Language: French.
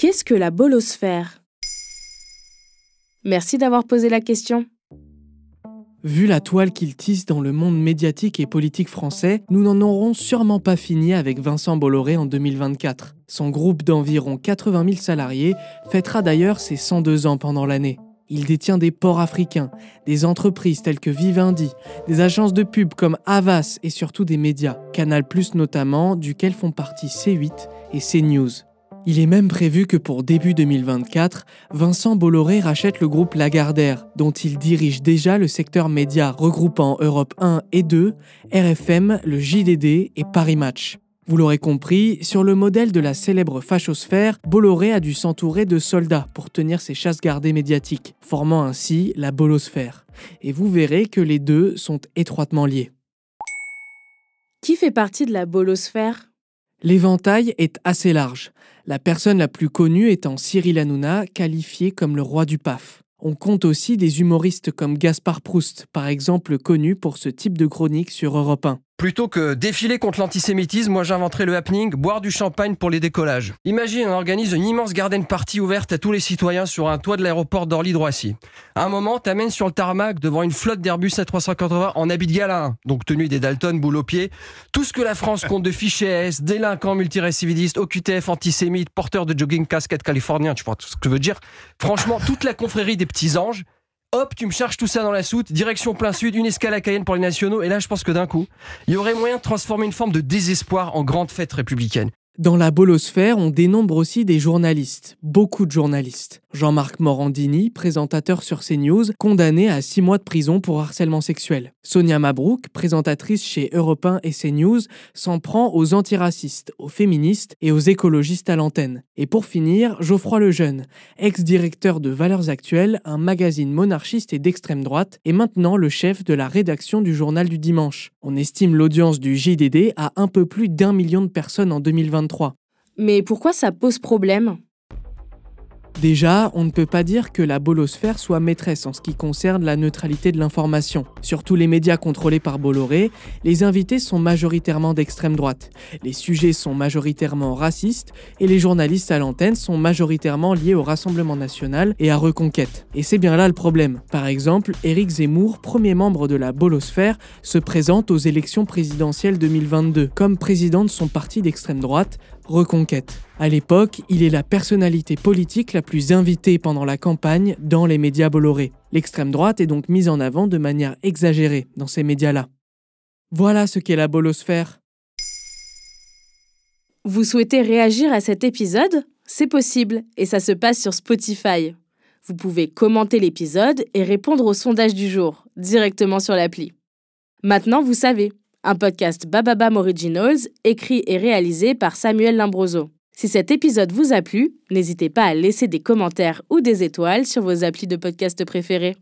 Qu'est-ce que la bolosphère? Merci d'avoir posé la question. Vu la toile qu'il tisse dans le monde médiatique et politique français, nous n'en aurons sûrement pas fini avec Vincent Bolloré en 2024. Son groupe d'environ 80 000 salariés fêtera d'ailleurs ses 102 ans pendant l'année. Il détient des ports africains, des entreprises telles que Vivendi, des agences de pub comme Havas et surtout des médias, Canal Plus notamment, duquel font partie C8 et CNews. Il est même prévu que pour début 2024, Vincent Bolloré rachète le groupe Lagardère, dont il dirige déjà le secteur média regroupant Europe 1 et 2, RFM, le JDD et Paris Match. Vous l'aurez compris, sur le modèle de la célèbre fachosphère, Bolloré a dû s'entourer de soldats pour tenir ses chasses gardées médiatiques, formant ainsi la bolosphère. Et vous verrez que les deux sont étroitement liés. Qui fait partie de la bolosphère L'éventail est assez large, la personne la plus connue étant Cyril Hanouna, qualifié comme le roi du PAF. On compte aussi des humoristes comme Gaspard Proust, par exemple connu pour ce type de chronique sur Europe 1. Plutôt que défiler contre l'antisémitisme, moi j'inventerais le happening, boire du champagne pour les décollages. Imagine, on organise une immense garden party ouverte à tous les citoyens sur un toit de l'aéroport d'Orly-Droissy. À un moment, t'amènes sur le tarmac devant une flotte d'Airbus A380 en habit de gala, donc tenue des Dalton, boule au pied. Tout ce que la France compte de fichiers S, délinquants multirécidivistes, OQTF, antisémites, porteurs de jogging casquette californien, tu vois ce que je veux dire. Franchement, toute la confrérie des petits anges, Hop, tu me charges tout ça dans la soute, direction plein sud, une escale à Cayenne pour les nationaux, et là je pense que d'un coup, il y aurait moyen de transformer une forme de désespoir en grande fête républicaine. Dans la bolosphère, on dénombre aussi des journalistes, beaucoup de journalistes. Jean-Marc Morandini, présentateur sur CNews, condamné à 6 mois de prison pour harcèlement sexuel. Sonia Mabrouk, présentatrice chez Europe 1 et CNews, s'en prend aux antiracistes, aux féministes et aux écologistes à l'antenne. Et pour finir, Geoffroy Lejeune, ex-directeur de Valeurs Actuelles, un magazine monarchiste et d'extrême droite, et maintenant le chef de la rédaction du journal du dimanche. On estime l'audience du JDD à un peu plus d'un million de personnes en 2023. Mais pourquoi ça pose problème? Déjà, on ne peut pas dire que la bolosphère soit maîtresse en ce qui concerne la neutralité de l'information. Sur tous les médias contrôlés par Bolloré, les invités sont majoritairement d'extrême droite, les sujets sont majoritairement racistes et les journalistes à l'antenne sont majoritairement liés au Rassemblement national et à Reconquête. Et c'est bien là le problème. Par exemple, Éric Zemmour, premier membre de la bolosphère, se présente aux élections présidentielles 2022 comme président de son parti d'extrême droite, Reconquête. À l'époque, il est la personnalité politique la plus invitée pendant la campagne dans les médias Bolloré. L'extrême droite est donc mise en avant de manière exagérée dans ces médias-là. Voilà ce qu'est la bolosphère. Vous souhaitez réagir à cet épisode? C'est possible et ça se passe sur Spotify. Vous pouvez commenter l'épisode et répondre au sondage du jour directement sur l'appli. Maintenant, vous savez, un podcast Bababam Originals écrit et réalisé par Samuel Limbroso. Si cet épisode vous a plu, n'hésitez pas à laisser des commentaires ou des étoiles sur vos applis de podcast préférés.